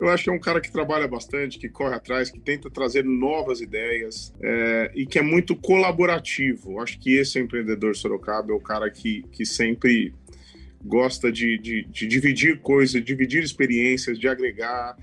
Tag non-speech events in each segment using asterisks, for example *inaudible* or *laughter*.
Eu acho que é um cara que trabalha bastante, que corre atrás, que tenta trazer novas ideias é, e que é muito colaborativo. Acho que esse é empreendedor Sorocaba, é o cara que, que sempre gosta de, de, de dividir coisas, dividir experiências, de agregar.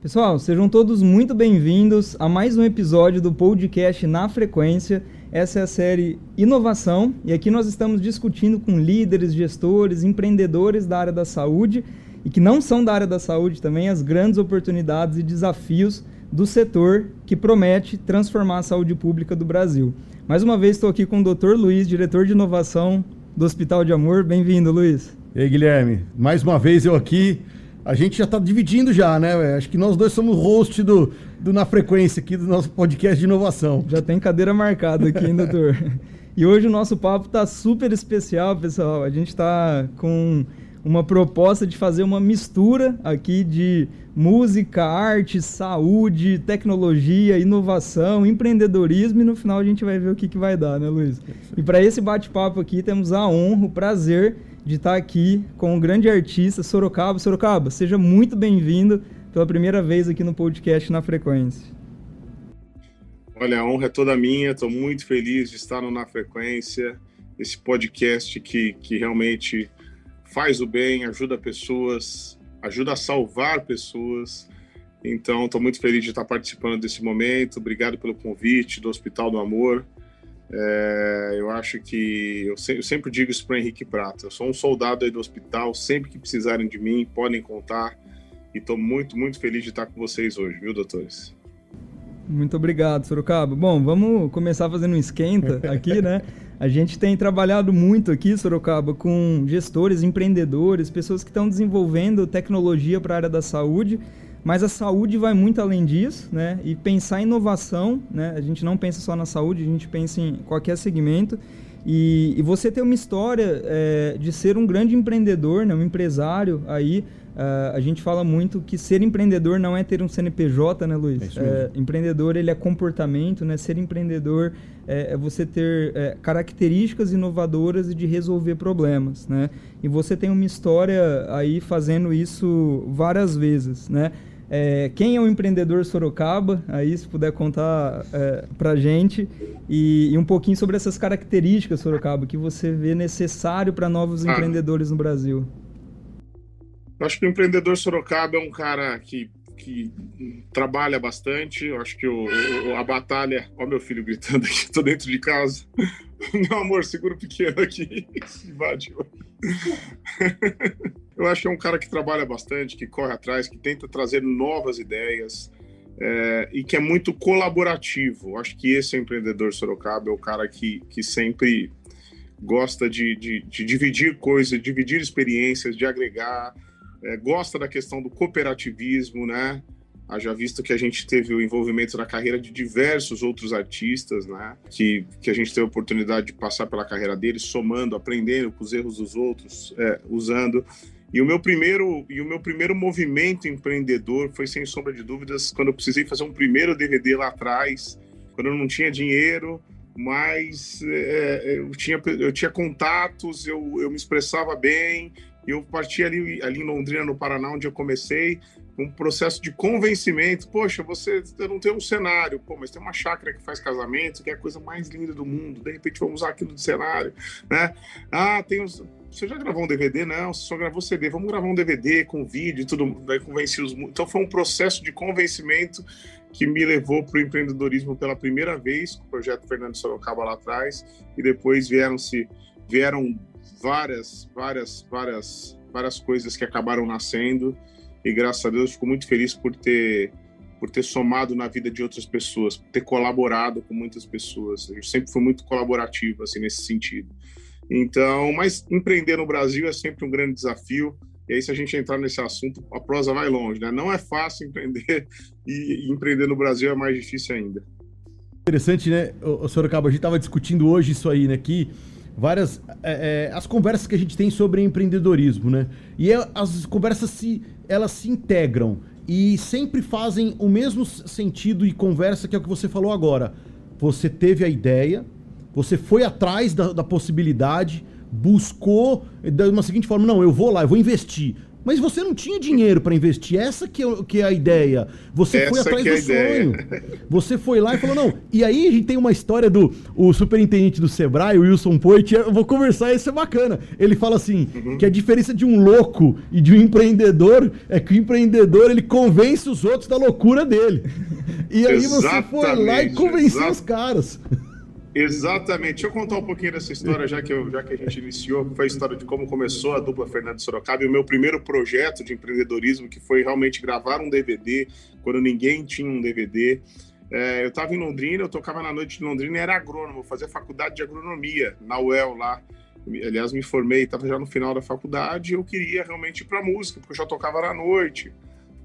Pessoal, sejam todos muito bem-vindos a mais um episódio do podcast Na Frequência. Essa é a série Inovação e aqui nós estamos discutindo com líderes, gestores, empreendedores da área da saúde e que não são da área da saúde também as grandes oportunidades e desafios do setor que promete transformar a saúde pública do Brasil. Mais uma vez estou aqui com o Dr. Luiz, diretor de inovação do Hospital de Amor. Bem-vindo, Luiz. E aí, Guilherme, mais uma vez eu aqui. A gente já está dividindo já, né? Acho que nós dois somos host do, do Na Frequência aqui do nosso podcast de inovação. Já tem cadeira marcada aqui, hein, doutor? *laughs* E hoje o nosso papo está super especial, pessoal. A gente está com uma proposta de fazer uma mistura aqui de música, arte, saúde, tecnologia, inovação, empreendedorismo e no final a gente vai ver o que, que vai dar, né, Luiz? E para esse bate-papo aqui temos a honra, o prazer de estar aqui com um grande artista, Sorocaba. Sorocaba, seja muito bem-vindo pela primeira vez aqui no podcast Na Frequência. Olha, a honra é toda minha, estou muito feliz de estar no Na Frequência, esse podcast que, que realmente faz o bem, ajuda pessoas, ajuda a salvar pessoas. Então, estou muito feliz de estar participando desse momento. Obrigado pelo convite do Hospital do Amor. É, eu acho que eu, se, eu sempre digo isso para Henrique Prata. Eu sou um soldado aí do hospital. Sempre que precisarem de mim, podem contar. E estou muito, muito feliz de estar com vocês hoje, viu, doutores? Muito obrigado, Sorocaba. Bom, vamos começar fazendo um esquenta *laughs* aqui, né? A gente tem trabalhado muito aqui, Sorocaba, com gestores, empreendedores, pessoas que estão desenvolvendo tecnologia para a área da saúde, mas a saúde vai muito além disso, né? E pensar em inovação, né? A gente não pensa só na saúde, a gente pensa em qualquer segmento. E, e você tem uma história é, de ser um grande empreendedor, né? um empresário aí, Uh, a gente fala muito que ser empreendedor não é ter um CNPJ, né, Luiz? É, empreendedor ele é comportamento, né? Ser empreendedor é, é você ter é, características inovadoras e de resolver problemas, né? E você tem uma história aí fazendo isso várias vezes, né? É, quem é o empreendedor Sorocaba? Aí, se puder contar é, para gente e, e, um pouquinho sobre essas características Sorocaba que você vê necessário para novos ah. empreendedores no Brasil. Eu acho que o empreendedor Sorocaba é um cara que, que trabalha bastante. Eu acho que o, o a batalha. Ó, meu filho gritando aqui, tô dentro de casa. *laughs* Meu amor, segura o pequeno aqui. *laughs* Invadiu. *laughs* Eu acho que é um cara que trabalha bastante, que corre atrás, que tenta trazer novas ideias. É, e que é muito colaborativo. Acho que esse empreendedor Sorocaba, é o cara que, que sempre gosta de, de, de dividir coisas, dividir experiências, de agregar, é, gosta da questão do cooperativismo, né? Haja visto que a gente teve o envolvimento na carreira de diversos outros artistas, né? Que, que a gente teve a oportunidade de passar pela carreira deles, somando, aprendendo com os erros dos outros, é, usando. E o meu primeiro e o meu primeiro movimento empreendedor foi sem sombra de dúvidas quando eu precisei fazer um primeiro DVD lá atrás, quando eu não tinha dinheiro, mas é, eu tinha eu tinha contatos, eu, eu me expressava bem, eu parti ali, ali em Londrina, no Paraná, onde eu comecei, um processo de convencimento. Poxa, você não tem um cenário, pô, mas tem uma chácara que faz casamento, que é a coisa mais linda do mundo. De repente vamos usar aquilo de cenário, né? Ah, tem. Você já gravou um DVD? Não, você só gravou CD. Vamos gravar um DVD com vídeo e tudo. Vai convencer os. Então foi um processo de convencimento que me levou para o empreendedorismo pela primeira vez, com o projeto Fernando Sorocaba lá atrás, e depois vieram-se vieram várias, várias, várias, várias coisas que acabaram nascendo e graças a Deus fico muito feliz por ter por ter somado na vida de outras pessoas, por ter colaborado com muitas pessoas. Eu sempre fui muito colaborativo assim nesse sentido. Então, mas empreender no Brasil é sempre um grande desafio. E aí, se a gente entrar nesse assunto, a prosa vai longe, né? Não é fácil empreender *laughs* e empreender no Brasil é mais difícil ainda. Interessante, né, o Sorocaba? A gente estava discutindo hoje isso aí, né? Que várias é, é, as conversas que a gente tem sobre empreendedorismo, né? E é, as conversas se elas se integram e sempre fazem o mesmo sentido e conversa que é o que você falou agora. Você teve a ideia, você foi atrás da, da possibilidade, buscou da uma seguinte forma, não, eu vou lá, eu vou investir. Mas você não tinha dinheiro para investir. Essa que é, que é a ideia. Você Essa foi atrás é do sonho. Você foi lá e falou, não. E aí a gente tem uma história do o superintendente do Sebrae, o Wilson Poit. Eu vou conversar, isso é bacana. Ele fala assim, uhum. que a diferença de um louco e de um empreendedor é que o empreendedor, ele convence os outros da loucura dele. E aí você foi lá e convenceu os caras. Exatamente. Deixa eu contar um pouquinho dessa história, já que, eu, já que a gente iniciou, que foi a história de como começou a dupla Fernando Sorocaba e o meu primeiro projeto de empreendedorismo, que foi realmente gravar um DVD, quando ninguém tinha um DVD. É, eu estava em Londrina, eu tocava na noite de Londrina e era agrônomo, fazia faculdade de agronomia na UEL lá. Aliás, me formei, estava já no final da faculdade e eu queria realmente ir para música, porque eu já tocava na noite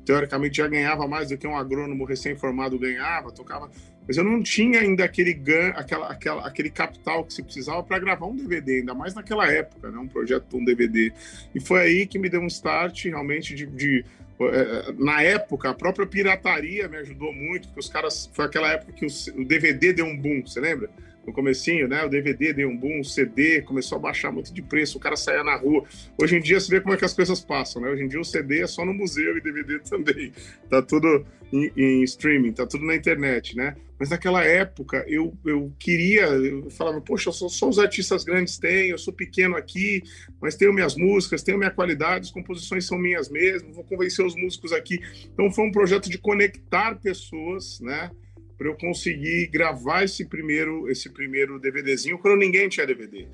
teoricamente já ganhava mais do que um agrônomo recém-formado ganhava, tocava, mas eu não tinha ainda aquele gan, aquela, aquela, aquele capital que se precisava para gravar um DVD, ainda mais naquela época, né, um projeto de um DVD. E foi aí que me deu um start realmente de, de é, na época, a própria pirataria me ajudou muito, porque os caras. Foi aquela época que o, DVD deu um boom, você lembra? No comecinho, né? O DVD deu um boom, o CD começou a baixar muito de preço, o cara saía na rua. Hoje em dia você vê como é que as coisas passam, né? Hoje em dia o CD é só no museu e DVD *laughs* também. Tá tudo em, em streaming, tá tudo na internet, né? Mas naquela época eu, eu queria, eu falava, poxa, só, só os artistas grandes têm, eu sou pequeno aqui, mas tenho minhas músicas, tenho minha qualidade, as composições são minhas mesmo, vou convencer os músicos aqui. Então foi um projeto de conectar pessoas, né? Para eu conseguir gravar esse primeiro esse primeiro DVDzinho quando ninguém tinha DVD,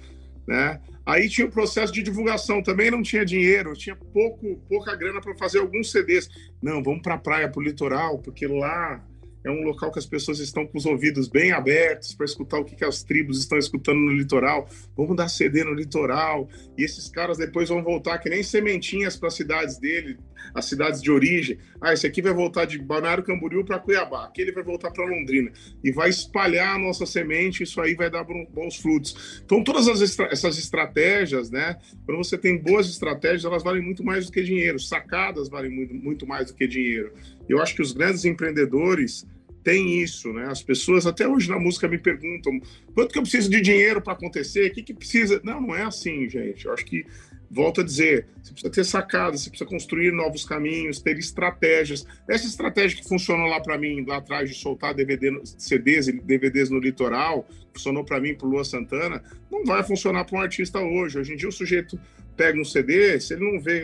né? Aí tinha o processo de divulgação, também não tinha dinheiro, tinha pouco pouca grana para fazer alguns CDs. Não, vamos para a praia, para o litoral, porque lá é um local que as pessoas estão com os ouvidos bem abertos para escutar o que, que as tribos estão escutando no litoral. Vamos dar CD no litoral. E esses caras depois vão voltar que nem sementinhas para as cidades dele, as cidades de origem. Ah, esse aqui vai voltar de Balneário Camboriú para Cuiabá, aquele vai voltar para Londrina. E vai espalhar a nossa semente, isso aí vai dar bons frutos. Então, todas estra essas estratégias, né? Quando você tem boas estratégias, elas valem muito mais do que dinheiro. Sacadas valem muito, muito mais do que dinheiro. Eu acho que os grandes empreendedores têm isso, né? As pessoas até hoje na música me perguntam quanto que eu preciso de dinheiro para acontecer, o que, que precisa. Não, não é assim, gente. Eu acho que volto a dizer, você precisa ter sacadas, você precisa construir novos caminhos, ter estratégias. Essa estratégia que funcionou lá para mim, lá atrás, de soltar DVD, CDs e DVDs no litoral, funcionou para mim, para Lua Santana, não vai funcionar para um artista hoje. Hoje em dia o sujeito pega um CD, se ele não vê,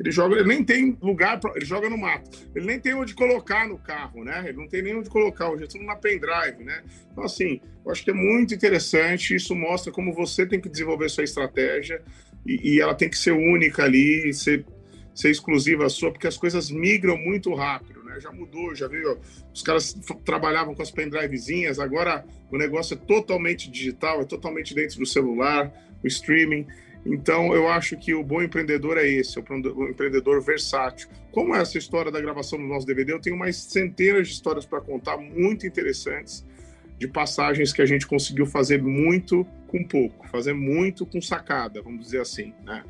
ele joga, ele nem tem lugar, pra, ele joga no mato. Ele nem tem onde colocar no carro, né? Ele não tem nem onde colocar, hoje é tudo na pendrive, né? Então, assim, eu acho que é muito interessante, isso mostra como você tem que desenvolver sua estratégia, e, e ela tem que ser única ali, ser, ser exclusiva sua, porque as coisas migram muito rápido, né? Já mudou, já viu? Os caras trabalhavam com as pendrivezinhas, agora o negócio é totalmente digital, é totalmente dentro do celular, o streaming. Então, eu acho que o bom empreendedor é esse, o empreendedor versátil. Como é essa história da gravação do nosso DVD, eu tenho mais centenas de histórias para contar, muito interessantes de passagens que a gente conseguiu fazer muito com pouco, fazer muito com sacada, vamos dizer assim, né?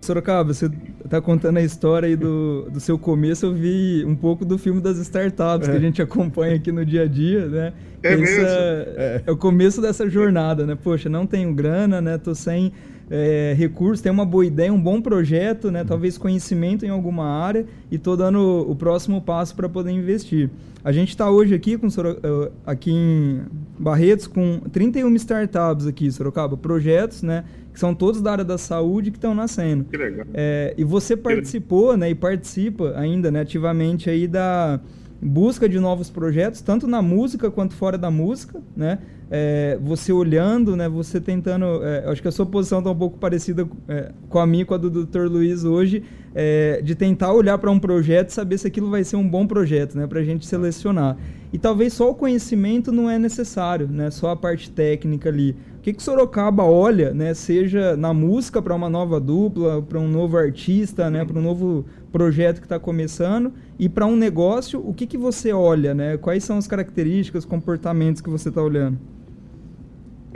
Sorocaba, você está contando a história aí do, do seu começo, eu vi um pouco do filme das startups é. que a gente acompanha aqui no dia a dia, né? É Essa, mesmo? É, é, o começo dessa jornada, né? Poxa, não tenho grana, né? Tô sem é, recursos, tem uma boa ideia, um bom projeto, né? Talvez conhecimento em alguma área e tô dando o, o próximo passo para poder investir. A gente está hoje aqui com eh, aqui em Barretos com 31 startups aqui, Sorocaba, projetos, né? Que são todos da área da saúde que estão nascendo. Que legal. É, e você participou, né? E participa ainda, né? Ativamente aí da busca de novos projetos, tanto na música quanto fora da música, né? É, você olhando, né? Você tentando. É, acho que a sua posição está um pouco parecida é, com a minha, com a do Dr. Luiz hoje, é, de tentar olhar para um projeto saber se aquilo vai ser um bom projeto, né? Para a gente selecionar. E talvez só o conhecimento não é necessário, né? Só a parte técnica ali. O que que Sorocaba olha, né? Seja na música para uma nova dupla, para um novo artista, né? Para um novo projeto que está começando e para um negócio, o que que você olha, né? Quais são as características, comportamentos que você está olhando?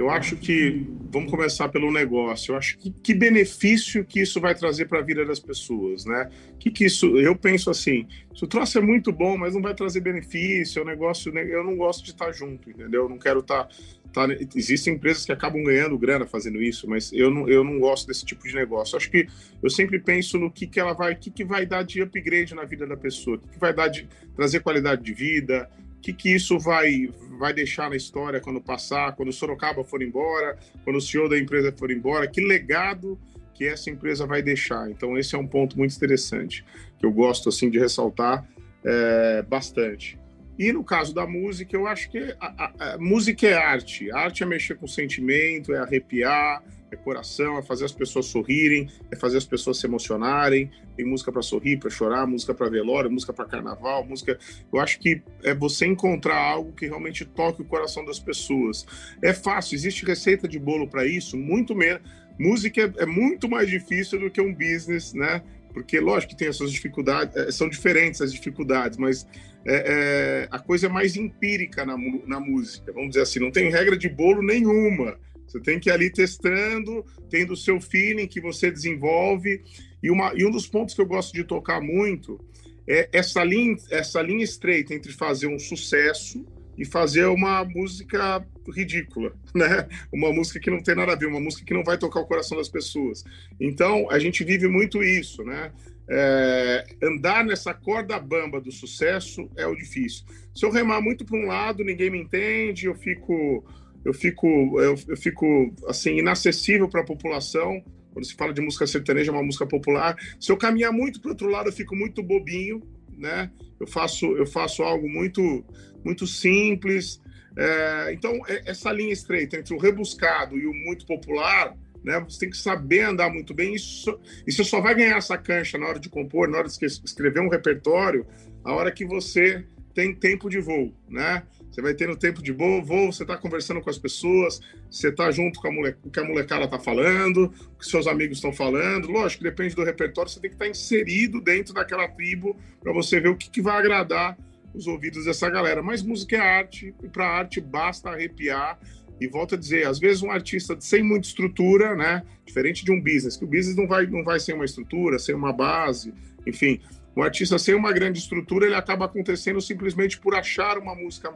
Eu acho que vamos começar pelo negócio. Eu acho que que benefício que isso vai trazer para a vida das pessoas, né? Que que isso? Eu penso assim, se o troço é muito bom, mas não vai trazer benefício, é um negócio, né? eu não gosto de estar junto, entendeu? Eu não quero estar Tá, existem empresas que acabam ganhando grana fazendo isso, mas eu não, eu não gosto desse tipo de negócio. Acho que eu sempre penso no que, que ela vai, o que, que vai dar de upgrade na vida da pessoa, o que, que vai dar de trazer qualidade de vida, o que, que isso vai, vai deixar na história quando passar, quando o Sorocaba for embora, quando o CEO da empresa for embora, que legado que essa empresa vai deixar. Então esse é um ponto muito interessante que eu gosto assim de ressaltar é, bastante. E no caso da música, eu acho que a, a, a, música é arte. A arte é mexer com sentimento, é arrepiar, é coração, é fazer as pessoas sorrirem, é fazer as pessoas se emocionarem. Tem música para sorrir, para chorar, música para velório, música para carnaval, música. Eu acho que é você encontrar algo que realmente toque o coração das pessoas. É fácil, existe receita de bolo para isso, muito menos. Música é, é muito mais difícil do que um business, né? porque lógico que tem as suas dificuldades, é, são diferentes as dificuldades, mas é, é, a coisa é mais empírica na, na música, vamos dizer assim, não tem regra de bolo nenhuma. Você tem que ir ali testando, tendo o seu feeling que você desenvolve. E, uma, e um dos pontos que eu gosto de tocar muito é essa linha, essa linha estreita entre fazer um sucesso e fazer uma música ridícula, *laughs* né? Uma música que não tem nada a ver, uma música que não vai tocar o coração das pessoas. Então, a gente vive muito isso, né? É, andar nessa corda bamba do sucesso é o difícil. Se eu remar muito para um lado, ninguém me entende, eu fico, eu fico, eu, eu fico assim inacessível para a população. Quando se fala de música sertaneja, é uma música popular. Se eu caminhar muito para o outro lado, eu fico muito bobinho, né? Eu faço, eu faço algo muito, muito simples. É, então, é, essa linha estreita entre o rebuscado e o muito popular, né? Você tem que saber andar muito bem. Isso, e você só vai ganhar essa cancha na hora de compor, na hora de escrever um repertório, a hora que você tem tempo de voo, né? Você vai tendo tempo de voo, voo você está conversando com as pessoas, você está junto com a, mole, o que a molecada está falando, o que seus amigos estão falando. Lógico, depende do repertório, você tem que estar tá inserido dentro daquela tribo para você ver o que, que vai agradar os ouvidos dessa galera. Mas música é arte, e para arte basta arrepiar. E volto a dizer, às vezes um artista sem muita estrutura, né? Diferente de um business, que o business não vai, não vai sem uma estrutura, sem uma base, enfim. O artista sem uma grande estrutura, ele acaba acontecendo simplesmente por achar uma música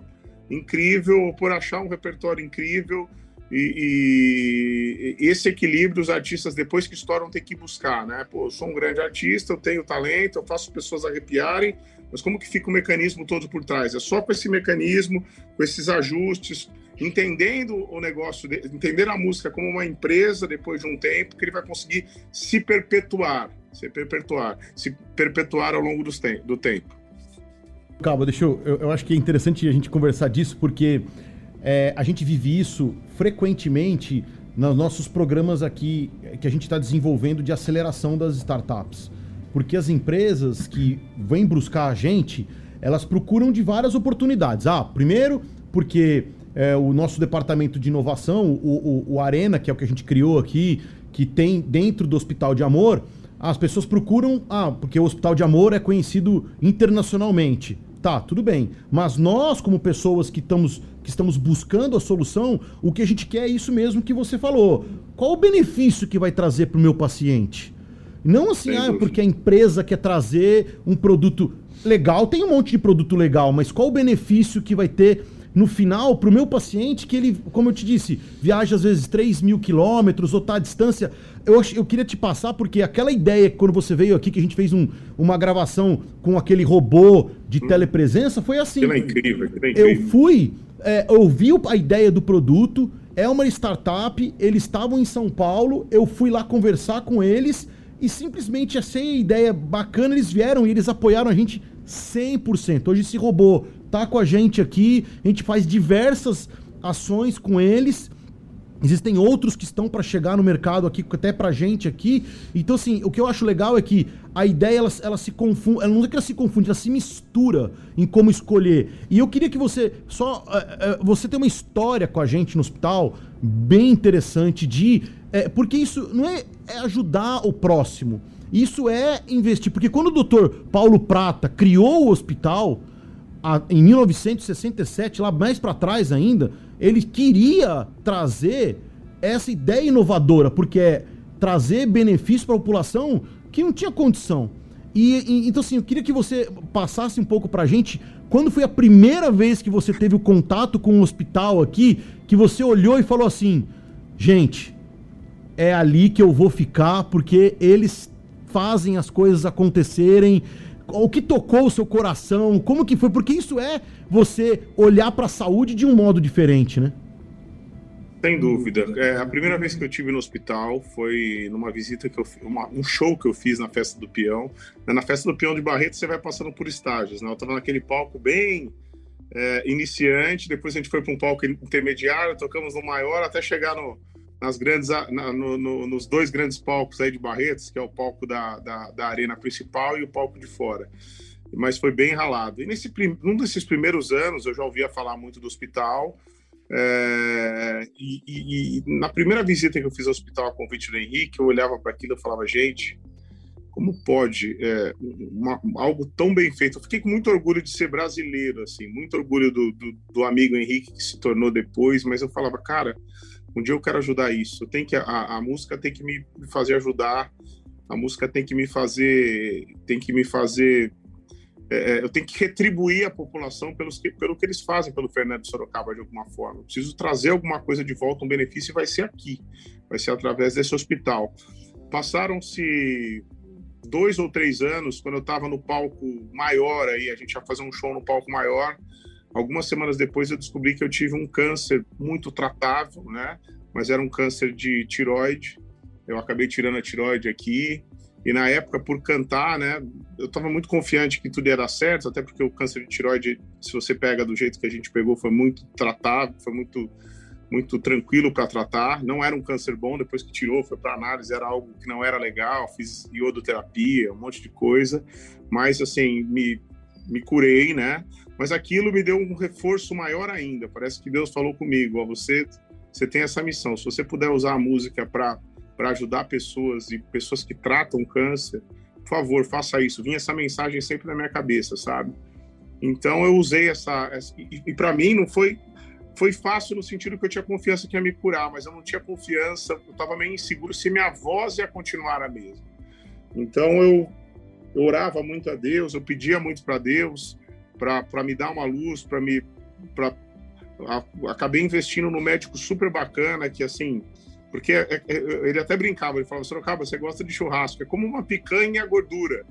incrível, por achar um repertório incrível. E, e, esse equilíbrio os artistas, depois que estouram, tem que buscar, né? Pô, eu sou um grande artista, eu tenho talento, eu faço pessoas arrepiarem, mas como que fica o mecanismo todo por trás? É só com esse mecanismo, com esses ajustes, entendendo o negócio, entender a música como uma empresa depois de um tempo, que ele vai conseguir se perpetuar, se perpetuar, se perpetuar ao longo do tempo. Calma, deixa eu, eu, eu. acho que é interessante a gente conversar disso, porque é, a gente vive isso frequentemente nos nossos programas aqui que a gente está desenvolvendo de aceleração das startups. Porque as empresas que vêm buscar a gente, elas procuram de várias oportunidades. Ah, primeiro, porque é, o nosso departamento de inovação, o, o, o Arena, que é o que a gente criou aqui, que tem dentro do Hospital de Amor, as pessoas procuram, ah, porque o Hospital de Amor é conhecido internacionalmente. Tá, tudo bem. Mas nós, como pessoas que estamos, que estamos buscando a solução, o que a gente quer é isso mesmo que você falou. Qual o benefício que vai trazer para o meu paciente? Não assim, ah, porque a empresa quer trazer um produto legal, tem um monte de produto legal, mas qual o benefício que vai ter no final, para o meu paciente, que ele, como eu te disse, viaja às vezes 3 mil quilômetros ou está à distância. Eu, eu queria te passar, porque aquela ideia que quando você veio aqui, que a gente fez um, uma gravação com aquele robô de hum. telepresença, foi assim. Que é incrível, que é incrível. Eu fui, é, ouvi a ideia do produto, é uma startup, eles estavam em São Paulo, eu fui lá conversar com eles e simplesmente achei a ideia bacana, eles vieram e eles apoiaram a gente 100%. Hoje esse robô tá com a gente aqui, a gente faz diversas ações com eles. Existem outros que estão para chegar no mercado aqui, até pra gente aqui. Então, assim, o que eu acho legal é que a ideia, ela, ela se confunde, ela não é que ela se confunde, ela se mistura em como escolher. E eu queria que você, só, uh, uh, você tem uma história com a gente no hospital, bem interessante de... Uh, porque isso não é, é ajudar o próximo, isso é investir. Porque quando o doutor Paulo Prata criou o hospital a, em 1967, lá mais para trás ainda, ele queria trazer essa ideia inovadora, porque é trazer benefício para a população que não tinha condição. E, e, então, assim, eu queria que você passasse um pouco pra gente quando foi a primeira vez que você teve o contato com o hospital aqui, que você olhou e falou assim: gente, é ali que eu vou ficar porque eles fazem as coisas acontecerem. O que tocou o seu coração? Como que foi? Porque isso é você olhar para a saúde de um modo diferente, né? Sem dúvida. É, a primeira vez que eu tive no hospital foi numa visita que eu uma, um show que eu fiz na festa do peão. Na festa do peão de Barreto você vai passando por estágios, né? Eu estava naquele palco bem é, iniciante, depois a gente foi para um palco intermediário, tocamos no maior até chegar no, nas grandes, na, no, no, nos dois grandes palcos aí de Barretos, que é o palco da, da, da, arena principal e o palco de fora. Mas foi bem ralado. E nesse um desses primeiros anos eu já ouvia falar muito do hospital. É, e, e, e, na primeira visita que eu fiz ao hospital a convite do Henrique, eu olhava para aquilo e falava, gente, como pode é, uma, algo tão bem feito? Eu fiquei com muito orgulho de ser brasileiro, assim, muito orgulho do, do, do, amigo Henrique que se tornou depois, mas eu falava, cara, um dia eu quero ajudar isso. Tem que a, a música tem que me fazer ajudar. A música tem que me fazer, tem que me fazer é, é, eu tenho que retribuir a população pelos que, pelo que eles fazem pelo Fernando Sorocaba de alguma forma. Eu preciso trazer alguma coisa de volta, um benefício, e vai ser aqui, vai ser através desse hospital. Passaram-se dois ou três anos, quando eu estava no palco maior, aí a gente ia fazer um show no palco maior. Algumas semanas depois eu descobri que eu tive um câncer muito tratável, né? Mas era um câncer de tiroide. Eu acabei tirando a tiroide aqui, e na época, por cantar, né, eu estava muito confiante que tudo ia dar certo, até porque o câncer de tiroide, se você pega do jeito que a gente pegou, foi muito tratável, foi muito muito tranquilo para tratar. Não era um câncer bom, depois que tirou, foi para análise, era algo que não era legal, fiz iodoterapia, um monte de coisa, mas assim, me, me curei, né? Mas aquilo me deu um reforço maior ainda. Parece que Deus falou comigo, ó, você você tem essa missão. Se você puder usar a música para ajudar pessoas e pessoas que tratam câncer, por favor, faça isso. Vinha essa mensagem sempre na minha cabeça, sabe? Então eu usei essa, essa e, e para mim não foi foi fácil no sentido que eu tinha confiança que ia me curar, mas eu não tinha confiança, eu estava meio inseguro se minha voz ia continuar a mesma. Então eu, eu orava muito a Deus, eu pedia muito para Deus para me dar uma luz, para me pra, acabei investindo no médico super bacana que assim porque é, é, é, ele até brincava, ele falava, Sorocaba, você gosta de churrasco, é como uma picanha gordura.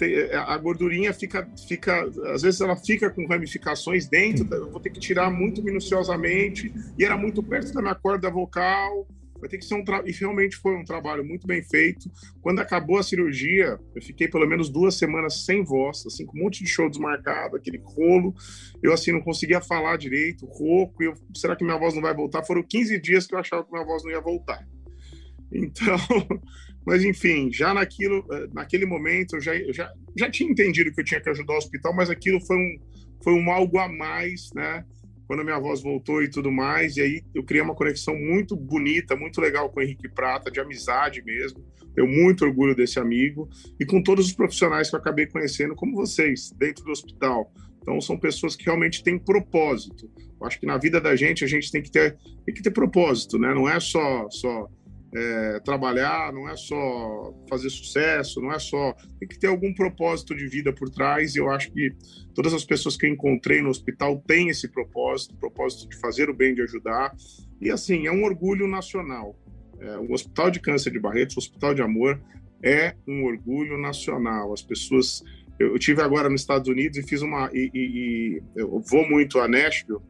É, a gordurinha fica, fica, às vezes ela fica com ramificações dentro, eu vou ter que tirar muito minuciosamente, e era muito perto da minha corda vocal, vai ter que ser um e realmente foi um trabalho muito bem feito. Quando acabou a cirurgia, eu fiquei pelo menos duas semanas sem voz, assim, com um monte de show desmarcado, aquele rolo. Eu assim não conseguia falar direito, rouco. Eu, será que minha voz não vai voltar? Foram 15 dias que eu achava que minha voz não ia voltar. *laughs* Então, *laughs* mas enfim, já naquilo, eh, naquele momento eu já, eu já, já tinha entendido que eu tinha que ajudar o hospital, mas aquilo foi um, foi um algo a mais, né? Quando a minha voz voltou e tudo mais. E aí eu criei uma conexão muito bonita, muito legal com o Henrique Prata, de amizade mesmo. Tenho muito orgulho desse amigo e com todos os profissionais que eu acabei conhecendo, como vocês, dentro do hospital. Então são pessoas que realmente têm propósito. Eu acho que na vida da gente a gente tem que ter, tem que ter propósito, né? Não é só só é, trabalhar, não é só fazer sucesso, não é só. Tem que ter algum propósito de vida por trás, e eu acho que todas as pessoas que eu encontrei no hospital têm esse propósito propósito de fazer o bem, de ajudar. E assim, é um orgulho nacional. É, o Hospital de Câncer de Barretos, o Hospital de Amor, é um orgulho nacional. As pessoas. Eu, eu tive agora nos Estados Unidos e fiz uma. E, e, e eu vou muito a Nashville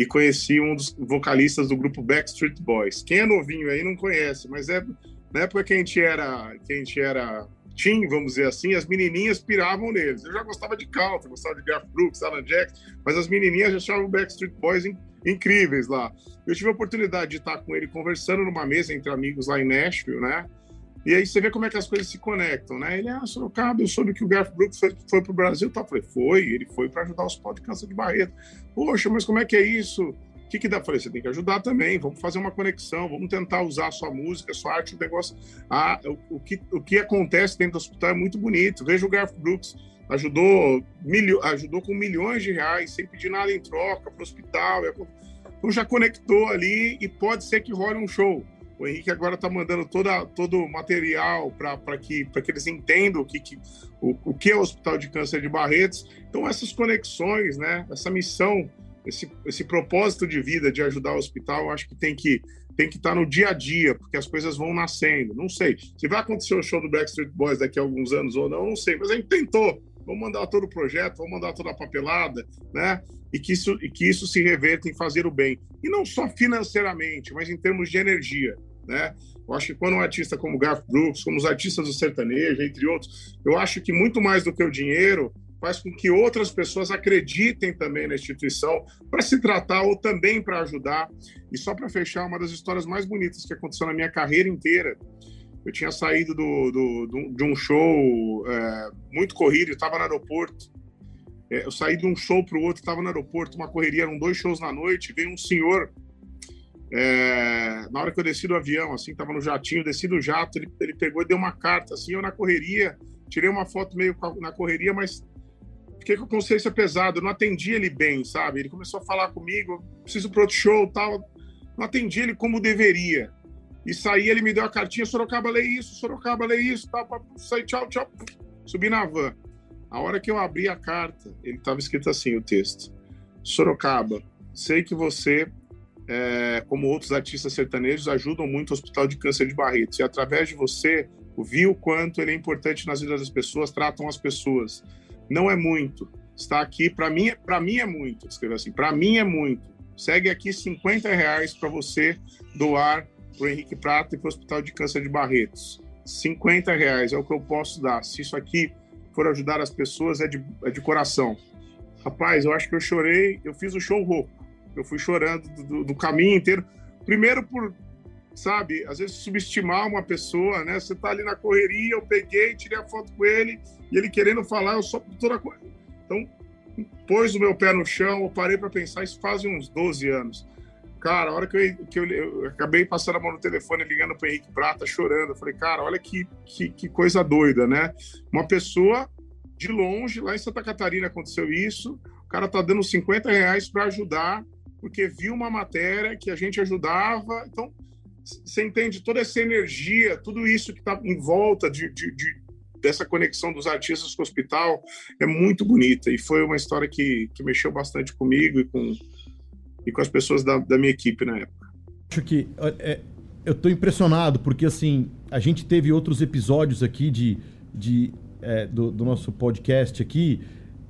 e conheci um dos vocalistas do grupo Backstreet Boys. Quem é novinho aí não conhece, mas é na época que a gente era, que a gente era teen, vamos dizer assim, as menininhas piravam neles. Eu já gostava de country, gostava de Garth Brooks, Alan Jackson, mas as menininhas achavam o Backstreet Boys in, incríveis lá. Eu tive a oportunidade de estar com ele conversando numa mesa entre amigos lá em Nashville, né? E aí você vê como é que as coisas se conectam, né? Ele, ah, Sorocaba, eu soube que o Garth Brooks foi, foi para o Brasil, tá? Eu falei, foi, ele foi para ajudar os pós de câncer de Barreto. Poxa, mas como é que é isso? O que, que dá? Eu falei, você tem que ajudar também, vamos fazer uma conexão, vamos tentar usar a sua música, a sua arte, o negócio. Ah, o, o, que, o que acontece dentro do hospital é muito bonito. Veja o Garth Brooks, ajudou, milho, ajudou com milhões de reais, sem pedir nada em troca para o hospital. Então já conectou ali e pode ser que role um show. O Henrique agora está mandando toda, todo o material para que, que eles entendam o que, que, o, o que é o Hospital de Câncer de Barretos. Então, essas conexões, né, essa missão, esse, esse propósito de vida de ajudar o hospital, acho que tem que tem que estar tá no dia a dia, porque as coisas vão nascendo. Não sei se vai acontecer o show do Backstreet Boys daqui a alguns anos ou não, não sei, mas a gente tentou. Vamos mandar todo o projeto, vamos mandar toda a papelada, né? E que isso, e que isso se reverta em fazer o bem. E não só financeiramente, mas em termos de energia né? Eu acho que quando um artista como Garth Brooks, como os artistas do sertanejo, entre outros, eu acho que muito mais do que o dinheiro faz com que outras pessoas acreditem também na instituição para se tratar ou também para ajudar. E só para fechar, uma das histórias mais bonitas que aconteceu na minha carreira inteira. Eu tinha saído do, do, do de um show é, muito corrido, estava no aeroporto. É, eu saí de um show para o outro, estava no aeroporto, uma correria, eram dois shows na noite. Veio um senhor é, na hora que eu desci do avião, assim, tava no jatinho, desci do jato, ele, ele pegou e deu uma carta, assim, eu na correria, tirei uma foto meio na correria, mas fiquei com a consciência pesada, não atendi ele bem, sabe? Ele começou a falar comigo, preciso pro outro show, tal, não atendi ele como deveria. E saí, ele me deu a cartinha, Sorocaba, lê isso, Sorocaba, lê isso, tal, saí, tchau, tchau, subi na van. A hora que eu abri a carta, ele tava escrito assim, o texto, Sorocaba, sei que você é, como outros artistas sertanejos, ajudam muito o Hospital de Câncer de Barretos. E através de você, vi o quanto ele é importante nas vidas das pessoas, tratam as pessoas. Não é muito. Está aqui, para mim, para mim é muito. Escreveu assim, para mim é muito. Segue aqui 50 reais para você doar para o Henrique Prata e para o Hospital de Câncer de Barretos. 50 reais é o que eu posso dar. Se isso aqui for ajudar as pessoas, é de, é de coração. Rapaz, eu acho que eu chorei, eu fiz o show rouco eu fui chorando do, do, caminho inteiro. Primeiro por, sabe, às vezes subestimar uma pessoa, né? Você tá ali na correria, eu peguei, tirei a foto com ele, e ele querendo falar, eu só toda coisa. Então, pôs o meu pé no chão, eu parei para pensar, isso faz uns 12 anos. Cara, a hora que eu, que eu, eu acabei passando a mão no telefone, ligando para Henrique Prata, chorando, eu falei, cara, olha que, que, que coisa doida, né? Uma pessoa de longe, lá em Santa Catarina aconteceu isso, o cara tá dando 50 reais para ajudar porque viu uma matéria que a gente ajudava. Então, você entende toda essa energia, tudo isso que está em volta de, de, de, dessa conexão dos artistas com o hospital é muito bonita. E foi uma história que, que mexeu bastante comigo e com, e com as pessoas da, da minha equipe na época. Acho que é, eu estou impressionado, porque assim, a gente teve outros episódios aqui de, de, é, do, do nosso podcast aqui,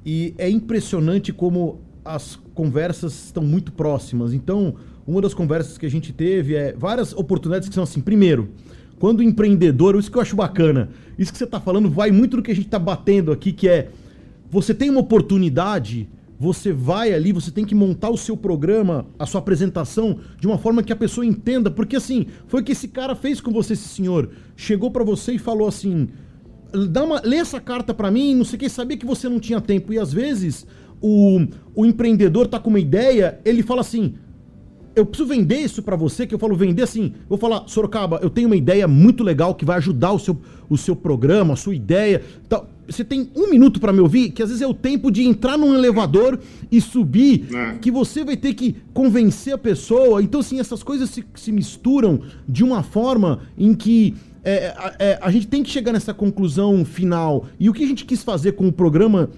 e é impressionante como as conversas estão muito próximas. Então, uma das conversas que a gente teve é várias oportunidades que são assim. Primeiro, quando o empreendedor, isso que eu acho bacana, isso que você está falando vai muito no que a gente está batendo aqui, que é você tem uma oportunidade, você vai ali, você tem que montar o seu programa, a sua apresentação, de uma forma que a pessoa entenda, porque assim, foi o que esse cara fez com você, esse senhor. Chegou para você e falou assim: dá uma, lê essa carta para mim, não sei o que, sabia que você não tinha tempo. E às vezes o, o empreendedor tá com uma ideia, ele fala assim: eu preciso vender isso para você, que eu falo vender assim, vou falar, Sorocaba, eu tenho uma ideia muito legal que vai ajudar o seu, o seu programa, a sua ideia. Tal. Você tem um minuto para me ouvir, que às vezes é o tempo de entrar num elevador e subir, é. que você vai ter que convencer a pessoa. Então, assim, essas coisas se, se misturam de uma forma em que é, é, a gente tem que chegar nessa conclusão final. E o que a gente quis fazer com o programa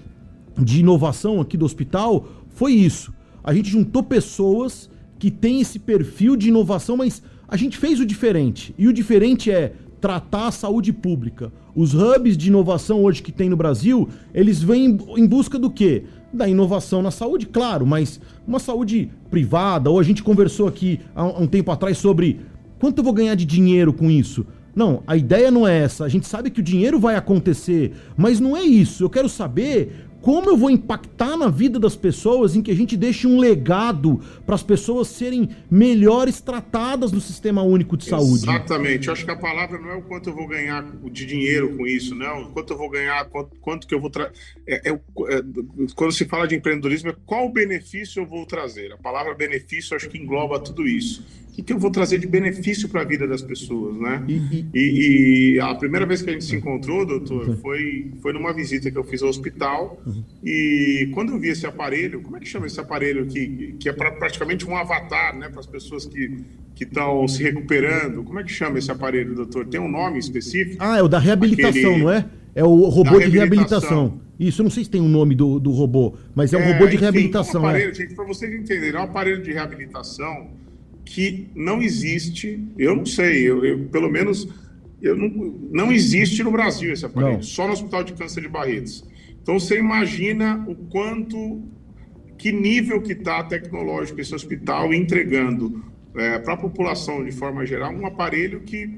de inovação aqui do hospital foi isso. A gente juntou pessoas que têm esse perfil de inovação, mas a gente fez o diferente. E o diferente é tratar a saúde pública. Os hubs de inovação hoje que tem no Brasil, eles vêm em busca do quê? Da inovação na saúde, claro, mas uma saúde privada, ou a gente conversou aqui há um tempo atrás sobre quanto eu vou ganhar de dinheiro com isso. Não, a ideia não é essa. A gente sabe que o dinheiro vai acontecer, mas não é isso. Eu quero saber como eu vou impactar na vida das pessoas em que a gente deixe um legado para as pessoas serem melhores tratadas no sistema único de saúde? Exatamente. Eu acho que a palavra não é o quanto eu vou ganhar de dinheiro com isso, não. O quanto eu vou ganhar, quanto, quanto que eu vou trazer. É, é, é, quando se fala de empreendedorismo, é qual benefício eu vou trazer. A palavra benefício acho que engloba tudo isso. Que, que eu vou trazer de benefício para a vida das pessoas, né? E, e, e, a primeira vez que a gente se encontrou, doutor, foi, foi numa visita que eu fiz ao hospital. E quando eu vi esse aparelho, como é que chama esse aparelho que, que é pra, praticamente um avatar, né, para as pessoas que que estão se recuperando? Como é que chama esse aparelho, doutor? Tem um nome específico? Ah, é o da reabilitação, Aquele... não é? É o robô de reabilitação. Isso, não sei se tem um nome do, do robô, mas é um é, robô de enfim, reabilitação. É um aparelho, é. para vocês entenderem, é um aparelho de reabilitação que não existe, eu não sei, eu, eu pelo menos eu não, não existe no Brasil esse aparelho, não. só no Hospital de Câncer de Barretos. Então você imagina o quanto, que nível que está tecnológico esse hospital entregando é, para a população de forma geral um aparelho que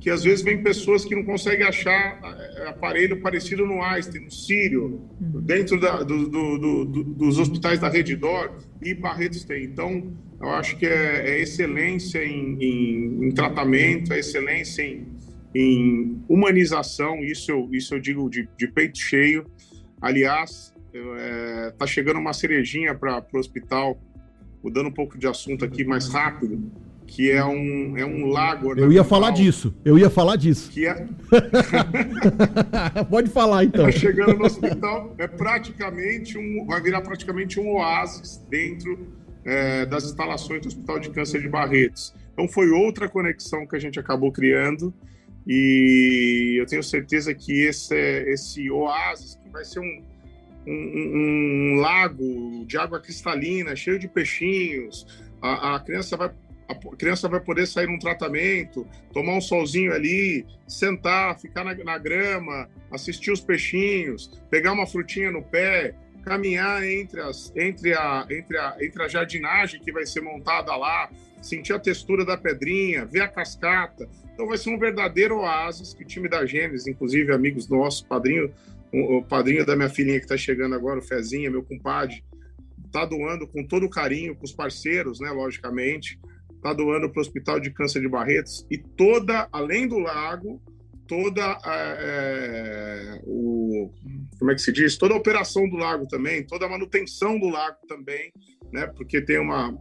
que às vezes vem pessoas que não conseguem achar é, aparelho parecido no Einstein, no Sírio, uhum. dentro da, do, do, do, dos hospitais da Rede Dor, e Barretos tem. Então, eu acho que é, é excelência em, em, em, tratamento, é excelência em, em, humanização, isso eu, isso eu digo de, de peito cheio. Aliás, está é, tá chegando uma cerejinha para o hospital, mudando um pouco de assunto aqui mais rápido, que é um, é um lago. Eu ia falar disso, eu ia falar disso. Que é... *laughs* Pode falar então. Tá chegando no hospital, é praticamente um, vai virar praticamente um oásis dentro é, das instalações do Hospital de Câncer de Barretos. Então foi outra conexão que a gente acabou criando e eu tenho certeza que esse, esse oásis, que vai ser um, um, um lago de água cristalina, cheio de peixinhos, a, a criança vai a criança vai poder sair num tratamento, tomar um solzinho ali, sentar, ficar na, na, grama, assistir os peixinhos, pegar uma frutinha no pé, caminhar entre, as, entre, a, entre, a, entre a jardinagem que vai ser montada lá, sentir a textura da pedrinha, ver a cascata. Então vai ser um verdadeiro oásis que o time da Gênesis, inclusive amigos nossos, padrinho, o padrinho da minha filhinha que está chegando agora, o Fezinha, meu compadre, está doando com todo carinho, com os parceiros, né, logicamente, está doando para o Hospital de Câncer de Barretos e toda, além do lago, toda é, o como é que se diz? Toda a operação do lago também toda a manutenção do lago também né? Porque tem uma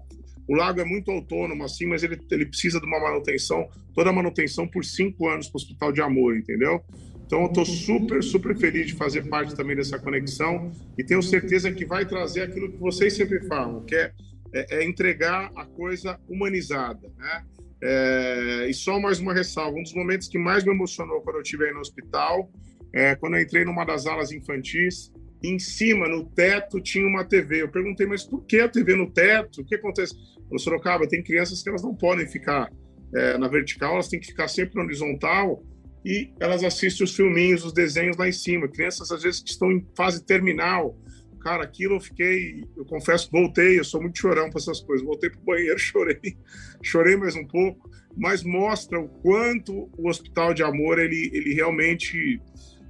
o lago é muito autônomo assim mas ele, ele precisa de uma manutenção toda a manutenção por cinco anos para o Hospital de Amor entendeu? Então eu estou super super feliz de fazer parte também dessa conexão e tenho certeza que vai trazer aquilo que vocês sempre falam que é, é, é entregar a coisa humanizada né é, e só mais uma ressalva: um dos momentos que mais me emocionou quando eu estive aí no hospital, é quando eu entrei numa das alas infantis, em cima, no teto, tinha uma TV. Eu perguntei, mas por que a TV no teto? O que acontece? No Sorocaba, tem crianças que elas não podem ficar é, na vertical, elas têm que ficar sempre na horizontal e elas assistem os filminhos, os desenhos lá em cima. Crianças, às vezes, que estão em fase terminal, Cara, aquilo eu fiquei, eu confesso, voltei, eu sou muito chorão para essas coisas. Voltei para o banheiro, *laughs* chorei, chorei mais um pouco, mas mostra o quanto o Hospital de Amor ele, ele realmente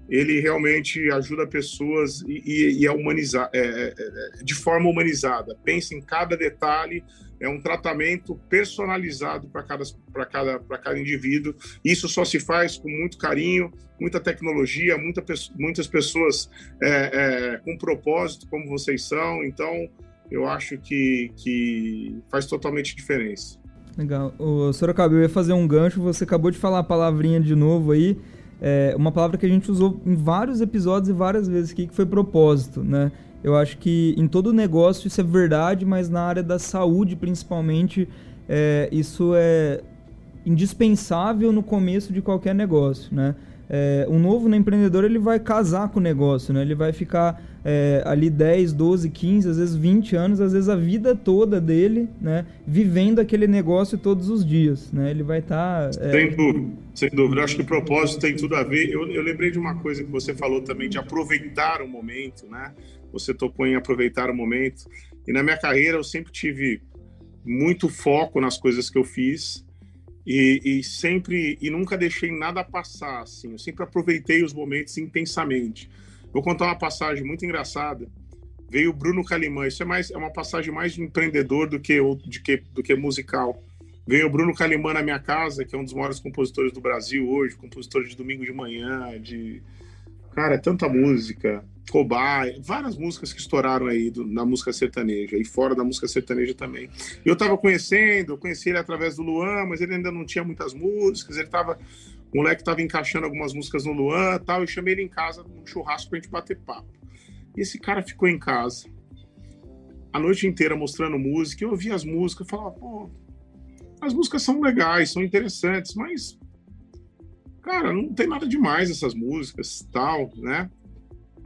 ele realmente ajuda pessoas e, e, e a humanizar é, é, é, de forma humanizada. Pensa em cada detalhe, é um tratamento personalizado para cada, cada, cada indivíduo. Isso só se faz com muito carinho, muita tecnologia, muita, muitas pessoas é, é, com propósito, como vocês são. Então, eu acho que, que faz totalmente diferença. Legal. O Sorocaba, eu ia fazer um gancho, você acabou de falar a palavrinha de novo aí, é, uma palavra que a gente usou em vários episódios e várias vezes aqui, que foi propósito, né? Eu acho que em todo negócio isso é verdade, mas na área da saúde, principalmente, é, isso é indispensável no começo de qualquer negócio, né? É, um novo empreendedor ele vai casar com o negócio, né? Ele vai ficar é, ali 10, 12, 15, às vezes 20 anos, às vezes a vida toda dele, né? Vivendo aquele negócio todos os dias, né? Ele vai estar... Tá, é... Sem dúvida, sem dúvida. Acho que o propósito tem tudo a ver. Eu, eu lembrei de uma coisa que você falou também, de aproveitar o momento, né? Você tocou em aproveitar o momento. E na minha carreira eu sempre tive muito foco nas coisas que eu fiz. E, e, sempre e nunca deixei nada passar assim. Eu sempre aproveitei os momentos intensamente. Vou contar uma passagem muito engraçada. Veio o Bruno Calimã. Isso é mais é uma passagem mais de empreendedor do que de que do que musical. Veio o Bruno Calimã na minha casa que é um dos maiores compositores do Brasil hoje compositor de Domingo de Manhã de Cara, é tanta música, Cobaia, várias músicas que estouraram aí do, na música sertaneja e fora da música sertaneja também. Eu estava conhecendo, eu conheci ele através do Luan, mas ele ainda não tinha muitas músicas, ele tava o moleque estava encaixando algumas músicas no Luan, tal, eu chamei ele em casa num churrasco pra gente bater papo. E esse cara ficou em casa a noite inteira mostrando música, eu ouvia as músicas, eu falava, pô, as músicas são legais, são interessantes, mas cara, não tem nada demais essas músicas, tal, né?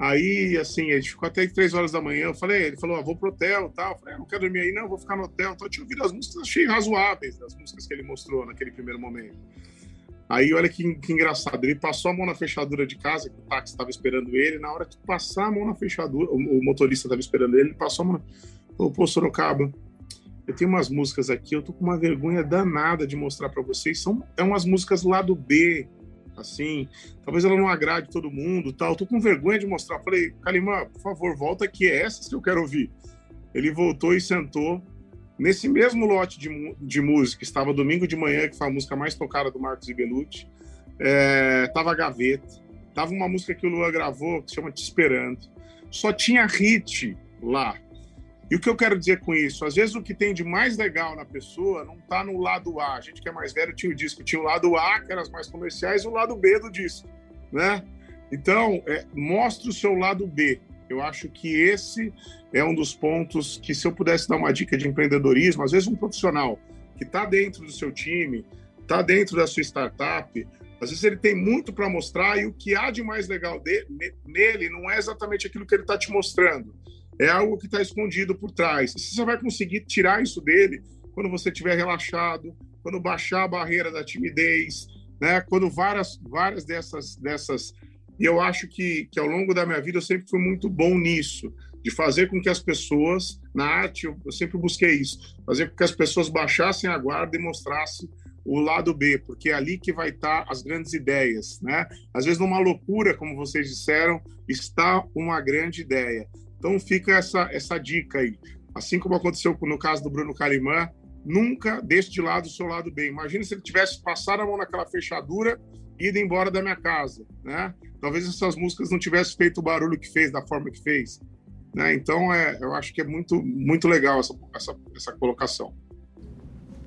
Aí, assim, a gente ficou até três horas da manhã. Eu falei, ele falou, ah, vou pro hotel tal. Eu falei, ah, não quero dormir aí, não, vou ficar no hotel. Então, eu tinha ouvido as músicas, achei razoáveis, as músicas que ele mostrou naquele primeiro momento. Aí, olha que, que engraçado, ele passou a mão na fechadura de casa, que o táxi estava esperando ele. Na hora de passar a mão na fechadura, o, o motorista estava esperando ele, ele passou a mão. Falou, pô, Sorocaba, eu tenho umas músicas aqui, eu tô com uma vergonha danada de mostrar para vocês. São é umas músicas lá do B, assim, talvez ela não agrade todo mundo, tal. Tô com vergonha de mostrar. falei, Kalimã, por favor, volta aqui, é essas que eu quero ouvir. Ele voltou e sentou. Nesse mesmo lote de, de música, estava Domingo de Manhã, que foi a música mais tocada do Marcos Ibelucci. É, tava a Gaveta. Tava uma música que o Lua gravou, que se chama Te Esperando. Só tinha hit lá. E o que eu quero dizer com isso? Às vezes o que tem de mais legal na pessoa não está no lado A. A gente que é mais velho tinha o disco, tinha o lado A, que eram as mais comerciais, e o lado B do disco, né? Então, é, mostre o seu lado B. Eu acho que esse é um dos pontos que, se eu pudesse dar uma dica de empreendedorismo, às vezes um profissional que está dentro do seu time, está dentro da sua startup, às vezes ele tem muito para mostrar e o que há de mais legal dele, nele não é exatamente aquilo que ele está te mostrando é algo que está escondido por trás. Você só vai conseguir tirar isso dele quando você estiver relaxado, quando baixar a barreira da timidez, né? Quando várias, várias dessas, dessas. E eu acho que, que ao longo da minha vida eu sempre fui muito bom nisso, de fazer com que as pessoas, na arte, eu, eu sempre busquei isso, fazer com que as pessoas baixassem a guarda e mostrassem o lado B, porque é ali que vai estar as grandes ideias, né? Às vezes numa loucura, como vocês disseram, está uma grande ideia. Então fica essa, essa dica aí. Assim como aconteceu no caso do Bruno Carimã, nunca deixe de lado o seu lado bem. Imagina se ele tivesse passado a mão naquela fechadura e ido embora da minha casa, né? Talvez essas músicas não tivessem feito o barulho que fez, da forma que fez. Né? Então, é, eu acho que é muito, muito legal essa, essa, essa colocação.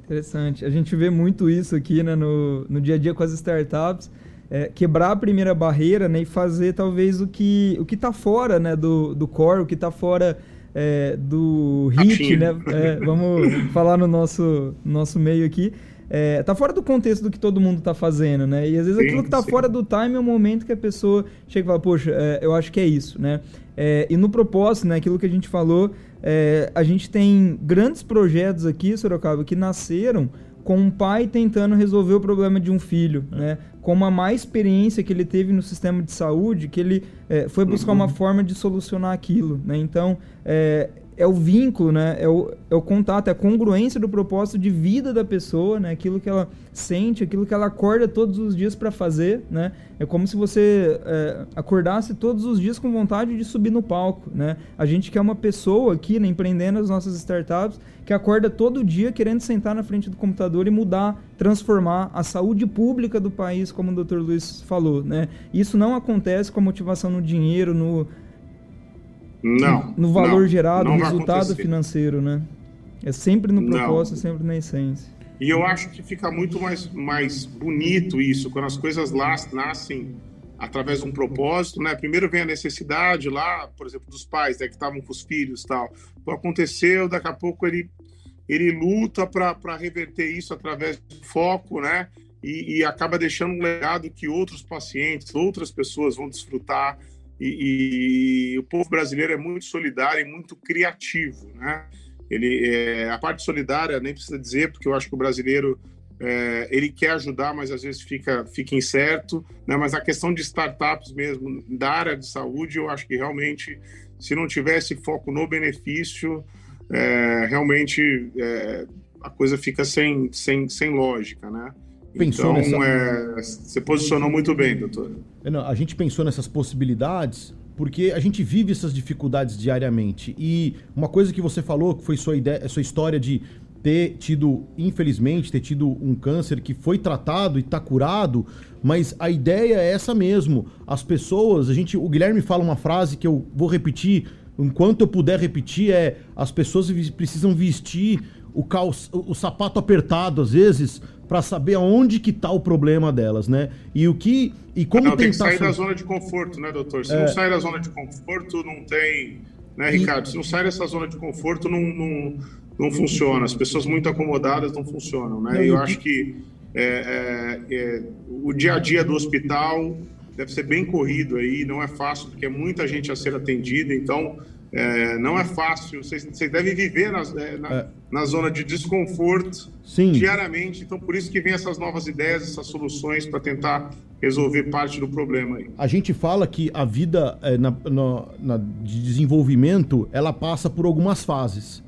Interessante. A gente vê muito isso aqui né, no, no dia a dia com as startups é, quebrar a primeira barreira né, e fazer talvez o que o que está fora né, do, do core, o que está fora é, do hit, né? É, vamos *laughs* falar no nosso, nosso meio aqui. É, tá fora do contexto do que todo mundo tá fazendo, né? E às vezes sim, aquilo que tá sim. fora do time é o momento que a pessoa chega e fala, poxa, é, eu acho que é isso, né? É, e no propósito, né, aquilo que a gente falou, é, a gente tem grandes projetos aqui, Sorocaba, que nasceram com um pai tentando resolver o problema de um filho, né? Com uma má experiência que ele teve no sistema de saúde, que ele é, foi buscar uhum. uma forma de solucionar aquilo, né? Então, é, é o vínculo, né? É o, é o contato, é a congruência do propósito de vida da pessoa, né? Aquilo que ela sente, aquilo que ela acorda todos os dias para fazer, né? É como se você é, acordasse todos os dias com vontade de subir no palco, né? A gente quer uma pessoa aqui, né, empreendendo as nossas startups, que acorda todo dia querendo sentar na frente do computador e mudar, transformar a saúde pública do país, como o Dr. Luiz falou, né? Isso não acontece com a motivação no dinheiro, no não. No valor não, gerado, no resultado financeiro, né? É sempre no propósito, não. sempre na essência. E eu acho que fica muito mais, mais bonito isso, quando as coisas lá nascem através de um propósito, né? Primeiro vem a necessidade lá, por exemplo, dos pais, né, que estavam com os filhos tal. Pô, aconteceu, daqui a pouco ele, ele luta para reverter isso através do foco, né? E, e acaba deixando um legado que outros pacientes, outras pessoas vão desfrutar. E, e, o povo brasileiro é muito solidário e muito criativo, né? Ele, é, a parte solidária nem precisa dizer, porque eu acho que o brasileiro é, ele quer ajudar, mas às vezes fica, fica incerto, né? Mas a questão de startups mesmo da área de saúde, eu acho que realmente, se não tivesse foco no benefício, é, realmente é, a coisa fica sem, sem, sem lógica, né? Pensou então, nessa... é, você posicionou muito bem, doutor. É, não, a gente pensou nessas possibilidades porque a gente vive essas dificuldades diariamente. E uma coisa que você falou, que foi sua, ideia, sua história de ter tido, infelizmente, ter tido um câncer que foi tratado e está curado, mas a ideia é essa mesmo. As pessoas, a gente, o Guilherme fala uma frase que eu vou repetir enquanto eu puder repetir é as pessoas precisam vestir o, cal, o sapato apertado às vezes para saber aonde que tá o problema delas, né? E o que e como não, tem que sair da zona de conforto, né, doutor? Se é... não sair da zona de conforto, não tem, né, Ricardo? E... Se não sair dessa zona de conforto, não, não, não funciona. As pessoas muito acomodadas não funcionam, né? E eu acho que é, é, é, o dia a dia do hospital deve ser bem corrido aí, não é fácil, porque é muita gente a ser atendida, então é, não é fácil. Vocês, vocês devem viver na, é, na, é. na, zona de desconforto Sim. diariamente. Então, por isso que vem essas novas ideias, essas soluções para tentar resolver parte do problema. Aí. A gente fala que a vida é, na, na, de desenvolvimento ela passa por algumas fases.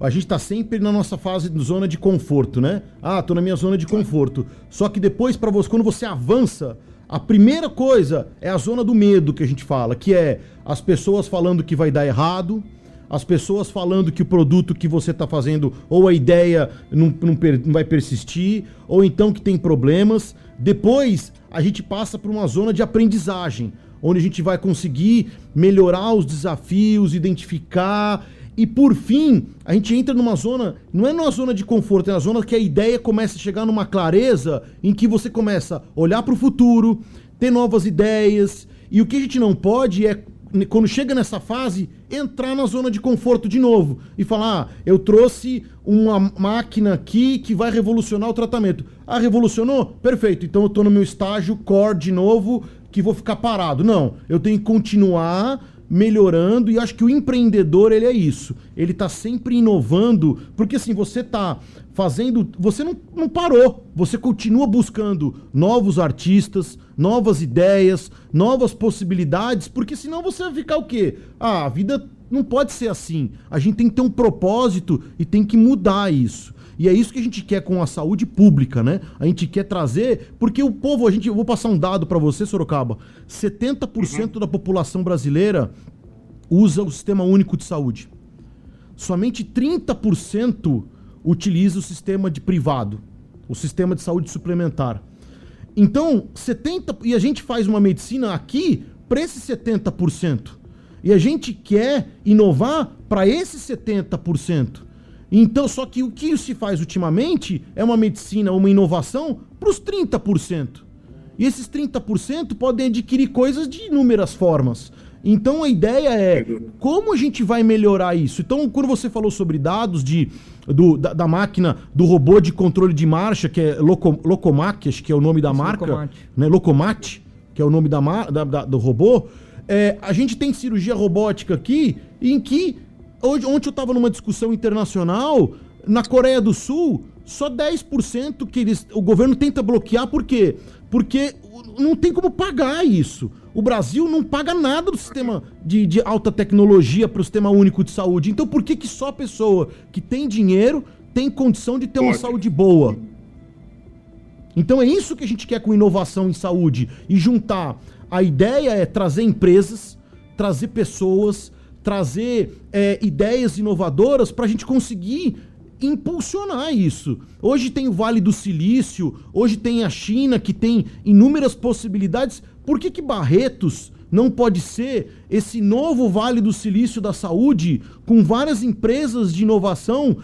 A gente está sempre na nossa fase de zona de conforto, né? Ah, tô na minha zona de conforto. Só que depois, para você, quando você avança, a primeira coisa é a zona do medo que a gente fala, que é as pessoas falando que vai dar errado, as pessoas falando que o produto que você está fazendo ou a ideia não, não, não, vai persistir, ou então que tem problemas. Depois a gente passa por uma zona de aprendizagem, onde a gente vai conseguir melhorar os desafios, identificar e por fim, a gente entra numa zona, não é numa zona de conforto, é na zona que a ideia começa a chegar numa clareza em que você começa a olhar para o futuro, ter novas ideias. E o que a gente não pode é, quando chega nessa fase, entrar na zona de conforto de novo e falar: ah, eu trouxe uma máquina aqui que vai revolucionar o tratamento. Ah, revolucionou? Perfeito, então eu estou no meu estágio core de novo que vou ficar parado. Não, eu tenho que continuar melhorando e acho que o empreendedor ele é isso. Ele está sempre inovando, porque assim, você está fazendo, você não, não parou, você continua buscando novos artistas, novas ideias, novas possibilidades, porque senão você vai ficar o quê? Ah, a vida não pode ser assim. A gente tem que ter um propósito e tem que mudar isso. E é isso que a gente quer com a saúde pública, né? A gente quer trazer, porque o povo, a gente, eu vou passar um dado para você, Sorocaba. 70% uhum. da população brasileira usa o Sistema Único de Saúde. Somente 30% utiliza o sistema de privado, o sistema de saúde suplementar. Então, 70 e a gente faz uma medicina aqui para esses 70%. E a gente quer inovar para esses 70%. Então, só que o que se faz ultimamente é uma medicina, uma inovação para os 30%. E esses 30% podem adquirir coisas de inúmeras formas. Então a ideia é como a gente vai melhorar isso. Então, quando você falou sobre dados de, do, da, da máquina, do robô de controle de marcha, que é Loco, Locomac, acho que é o nome da marca, Locomat. né? Locomat, que é o nome da, da, da do robô. É, a gente tem cirurgia robótica aqui, em que Hoje, ontem eu estava numa discussão internacional, na Coreia do Sul, só 10% que eles, o governo tenta bloquear, por quê? Porque não tem como pagar isso. O Brasil não paga nada do sistema de, de alta tecnologia para o sistema único de saúde. Então por que, que só a pessoa que tem dinheiro tem condição de ter uma saúde boa? Então é isso que a gente quer com inovação em saúde e juntar. A ideia é trazer empresas, trazer pessoas, trazer é, ideias inovadoras para a gente conseguir impulsionar isso. Hoje tem o Vale do Silício, hoje tem a China que tem inúmeras possibilidades. Por que, que Barretos não pode ser esse novo Vale do Silício da saúde com várias empresas de inovação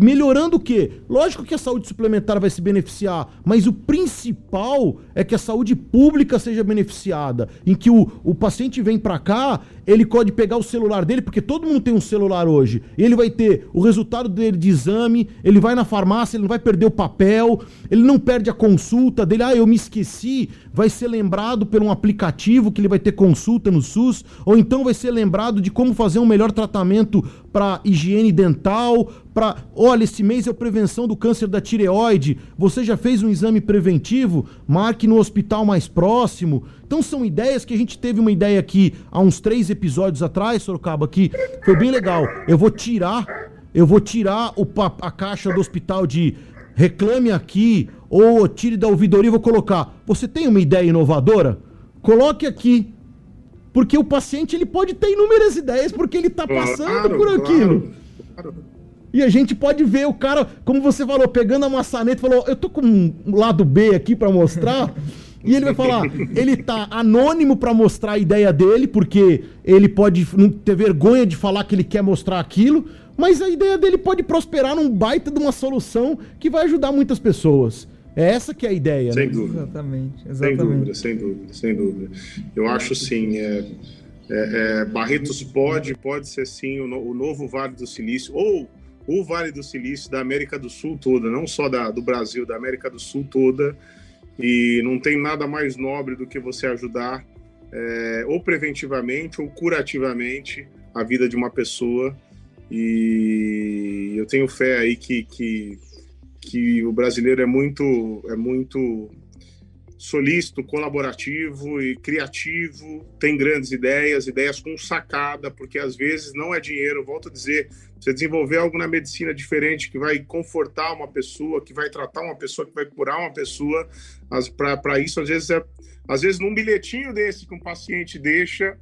melhorando o quê? Lógico que a saúde suplementar vai se beneficiar, mas o principal é que a saúde pública seja beneficiada, em que o, o paciente vem para cá, ele pode pegar o celular dele, porque todo mundo tem um celular hoje, ele vai ter o resultado dele de exame, ele vai na farmácia, ele não vai perder o papel, ele não perde a consulta dele, ah, eu me esqueci, vai ser lembrado por um aplicativo que ele vai ter consulta no SUS, ou então vai ser lembrado de como fazer um melhor tratamento para higiene dental, para, olha, esse mês é a prevenção do câncer da tireoide, você já fez um exame preventivo? Marque no hospital mais próximo. Então são ideias que a gente teve uma ideia aqui há uns três episódios atrás, Sorocaba, que foi bem legal. Eu vou tirar, eu vou tirar o, a caixa do hospital de reclame aqui ou tire da ouvidoria e vou colocar. Você tem uma ideia inovadora? Coloque aqui porque o paciente ele pode ter inúmeras ideias porque ele está passando claro, por aquilo. Claro, claro. E a gente pode ver o cara, como você falou, pegando a maçaneta, falou: Eu tô com um lado B aqui para mostrar. E ele vai falar, ele tá anônimo para mostrar a ideia dele, porque ele pode não ter vergonha de falar que ele quer mostrar aquilo, mas a ideia dele pode prosperar num baita de uma solução que vai ajudar muitas pessoas. É essa que é a ideia, sem né? Dúvida. Exatamente, exatamente. Sem dúvida, sem dúvida, sem dúvida. Eu acho sim, é, é, é, Barretos pode, pode ser sim o, o, novo Vale do Silício, ou o Vale do Silício da América do Sul toda, não só da, do Brasil, da América do Sul toda. E não tem nada mais nobre do que você ajudar, é, ou preventivamente ou curativamente, a vida de uma pessoa. E eu tenho fé aí que, que, que o brasileiro é muito, é muito solícito, colaborativo e criativo, tem grandes ideias, ideias com sacada, porque às vezes não é dinheiro, volto a dizer, você desenvolver algo na medicina diferente que vai confortar uma pessoa, que vai tratar uma pessoa, que vai curar uma pessoa, para isso às vezes é, às vezes num bilhetinho desse que um paciente deixa,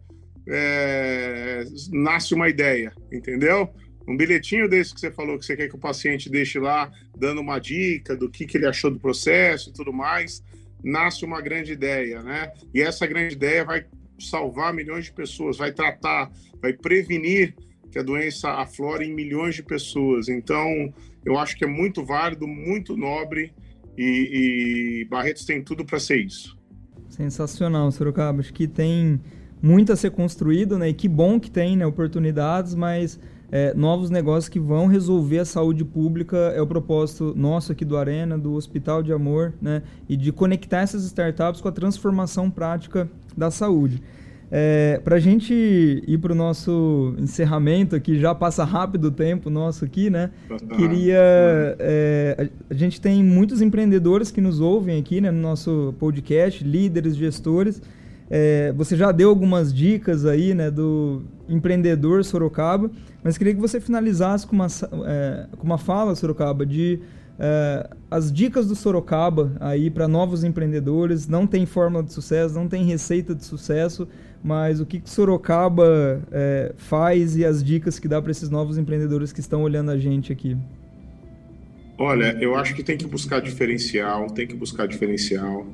é, nasce uma ideia, entendeu? Um bilhetinho desse que você falou que você quer que o paciente deixe lá, dando uma dica do que, que ele achou do processo e tudo mais, nasce uma grande ideia, né? E essa grande ideia vai salvar milhões de pessoas, vai tratar, vai prevenir que a doença aflore em milhões de pessoas. Então, eu acho que é muito válido, muito nobre e, e Barretos tem tudo para ser isso. Sensacional, Sorocaba. Acho que tem muito a ser construído, né? E que bom que tem né, oportunidades, mas é, novos negócios que vão resolver a saúde pública é o propósito nosso aqui do Arena, do Hospital de Amor, né? E de conectar essas startups com a transformação prática da saúde. É, para a gente ir para o nosso encerramento aqui, já passa rápido o tempo nosso aqui, né? Queria. É, a gente tem muitos empreendedores que nos ouvem aqui né, no nosso podcast, líderes, gestores. É, você já deu algumas dicas aí, né, do empreendedor Sorocaba, mas queria que você finalizasse com uma, é, com uma fala, Sorocaba, de é, as dicas do Sorocaba aí para novos empreendedores. Não tem fórmula de sucesso, não tem receita de sucesso, mas o que, que Sorocaba é, faz e as dicas que dá para esses novos empreendedores que estão olhando a gente aqui. Olha, eu acho que tem que buscar diferencial, tem que buscar diferencial.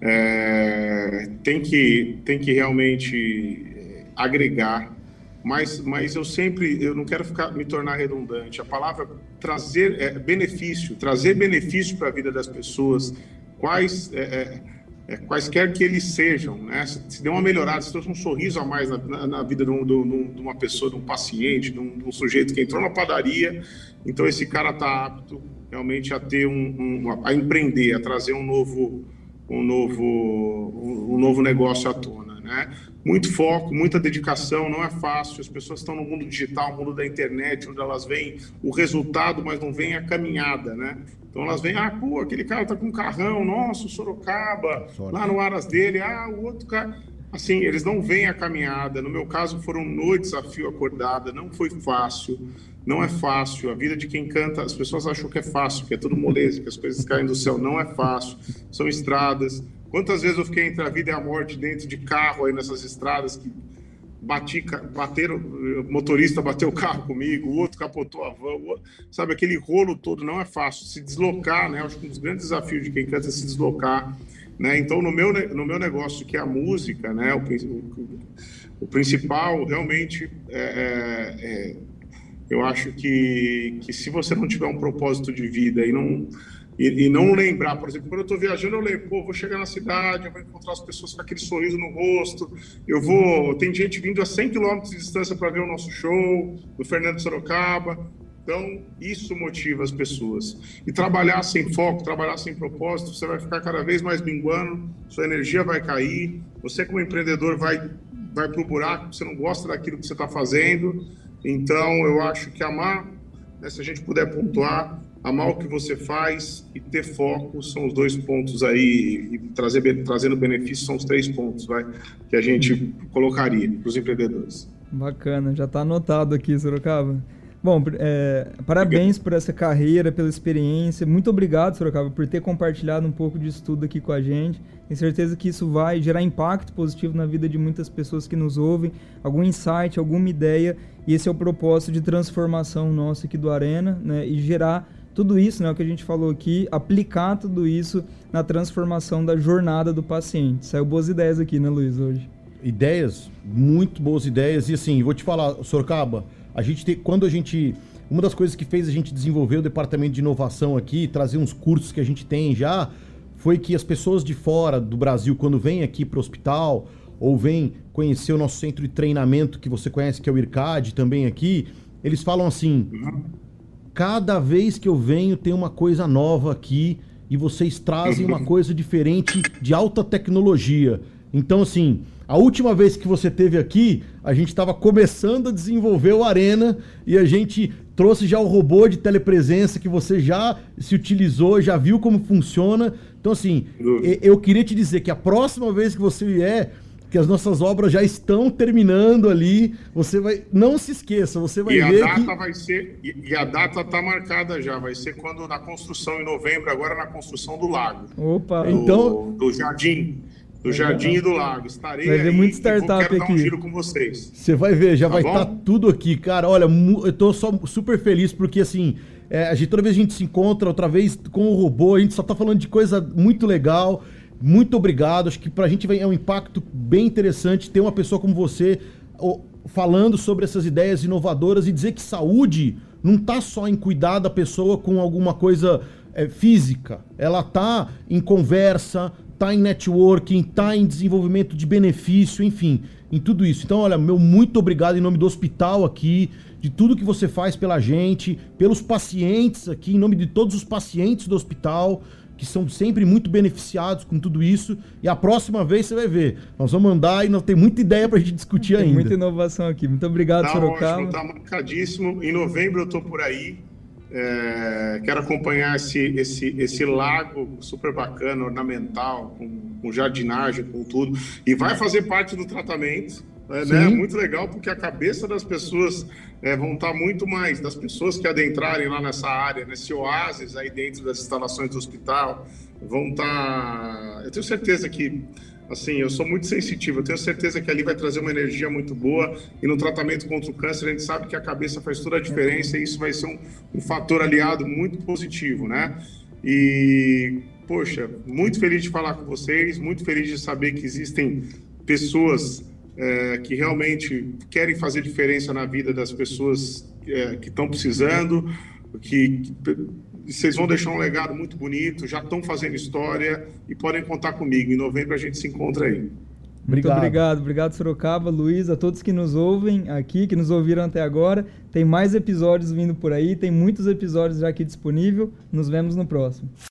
É, tem, que, tem que realmente é, agregar, mas, mas eu sempre, eu não quero ficar, me tornar redundante. A palavra trazer é, benefício, trazer benefício para a vida das pessoas, quais, é, é, é, quaisquer que eles sejam, né? Se, der uma melhorada, se trouxe um sorriso a mais na, na, na vida de, um, de, de, uma pessoa, de um paciente, de um, de um, sujeito que entrou na padaria, então esse cara está apto realmente a ter um, um, a empreender, a trazer um novo um novo, um novo negócio à tona. Né? Muito foco, muita dedicação, não é fácil. As pessoas estão no mundo digital, no mundo da internet, onde elas veem o resultado, mas não veem a caminhada. Né? Então elas veem, ah, pô, aquele cara tá com um carrão, nossa, o Sorocaba, lá no Aras dele, ah, o outro cara. Assim, eles não veem a caminhada. No meu caso, foram noites a fio acordada, não foi fácil. Não é fácil. A vida de quem canta, as pessoas acham que é fácil, que é tudo moleza, que as coisas caem do céu. Não é fácil. São estradas. Quantas vezes eu fiquei entre a vida e a morte dentro de carro aí nessas estradas que bati, bateram, motorista bateu o carro comigo, o outro capotou a van, outro, sabe, aquele rolo todo não é fácil. Se deslocar, né? Acho que um dos grandes desafios de quem canta é se deslocar, né? Então, no meu, no meu negócio, que é a música, né? O, o, o principal realmente é, é, é eu acho que, que se você não tiver um propósito de vida e não, e, e não lembrar, por exemplo, quando eu estou viajando, eu lembro, pô, vou chegar na cidade, eu vou encontrar as pessoas com aquele sorriso no rosto, eu vou. Tem gente vindo a 100 quilômetros de distância para ver o nosso show, do Fernando Sorocaba. Então, isso motiva as pessoas. E trabalhar sem foco, trabalhar sem propósito, você vai ficar cada vez mais minguando, sua energia vai cair, você, como empreendedor, vai, vai para o buraco, você não gosta daquilo que você está fazendo. Então, eu acho que amar, né, se a gente puder pontuar, amar o que você faz e ter foco são os dois pontos aí, e trazer, trazendo benefícios são os três pontos vai, que a gente colocaria para os empreendedores. Bacana, já está anotado aqui, Sorocaba. Bom, é, parabéns por essa carreira, pela experiência. Muito obrigado, Sorocaba, por ter compartilhado um pouco disso tudo aqui com a gente. Tenho certeza que isso vai gerar impacto positivo na vida de muitas pessoas que nos ouvem, algum insight, alguma ideia. E esse é o propósito de transformação nosso aqui do Arena, né? E gerar tudo isso, né, o que a gente falou aqui, aplicar tudo isso na transformação da jornada do paciente. Saiu boas ideias aqui, né, Luiz, hoje? Ideias, muito boas ideias. E assim, vou te falar, Sorocaba, a gente tem, quando a gente. Uma das coisas que fez a gente desenvolver o departamento de inovação aqui, trazer uns cursos que a gente tem já, foi que as pessoas de fora do Brasil, quando vêm aqui para o hospital, ou vêm conhecer o nosso centro de treinamento que você conhece, que é o IRCAD, também aqui, eles falam assim: cada vez que eu venho tem uma coisa nova aqui e vocês trazem uma coisa diferente de alta tecnologia. Então, assim, a última vez que você teve aqui, a gente estava começando a desenvolver o Arena e a gente trouxe já o robô de telepresença que você já se utilizou, já viu como funciona. Então, assim, eu queria te dizer que a próxima vez que você vier, que as nossas obras já estão terminando ali. Você vai. Não se esqueça, você vai e ver. A data que... vai ser. E a data está marcada já. Vai ser quando na construção em novembro, agora na construção do lago. Opa! Do, então. Do jardim do Jardim e do Lago. Estarei vai ver aí muito startup quero aqui. dar um giro com vocês. Você vai ver, já tá vai estar tá tudo aqui, cara. Olha, eu tô só super feliz porque assim, é, a gente, toda vez a gente se encontra, outra vez com o robô, a gente só tá falando de coisa muito legal. Muito obrigado. Acho que pra gente é um impacto bem interessante ter uma pessoa como você falando sobre essas ideias inovadoras e dizer que saúde não tá só em cuidar da pessoa com alguma coisa é, física. Ela tá em conversa, tá em networking, tá em desenvolvimento de benefício, enfim, em tudo isso. Então, olha, meu muito obrigado em nome do hospital aqui, de tudo que você faz pela gente, pelos pacientes aqui, em nome de todos os pacientes do hospital, que são sempre muito beneficiados com tudo isso. E a próxima vez você vai ver. Nós vamos andar e nós tem muita ideia pra gente discutir tem ainda. Muita inovação aqui. Muito obrigado, tá Sorocaba. Ótimo, tá marcadíssimo. Em novembro eu tô por aí. É, quero acompanhar esse, esse, esse lago super bacana, ornamental, com, com jardinagem, com tudo. E vai fazer parte do tratamento. É, né? Muito legal, porque a cabeça das pessoas é, vão estar muito mais, das pessoas que adentrarem lá nessa área, nesse oásis aí dentro das instalações do hospital, vão estar. Eu tenho certeza que assim, eu sou muito sensitivo, eu tenho certeza que ali vai trazer uma energia muito boa e no tratamento contra o câncer a gente sabe que a cabeça faz toda a diferença e isso vai ser um, um fator aliado muito positivo, né? E, poxa, muito feliz de falar com vocês, muito feliz de saber que existem pessoas é, que realmente querem fazer diferença na vida das pessoas é, que estão precisando, que, que vocês vão deixar um legado muito bonito, já estão fazendo história e podem contar comigo. Em novembro a gente se encontra aí. Muito obrigado. obrigado, obrigado Sorocaba, Luiz, a todos que nos ouvem aqui, que nos ouviram até agora. Tem mais episódios vindo por aí, tem muitos episódios já aqui disponível. Nos vemos no próximo.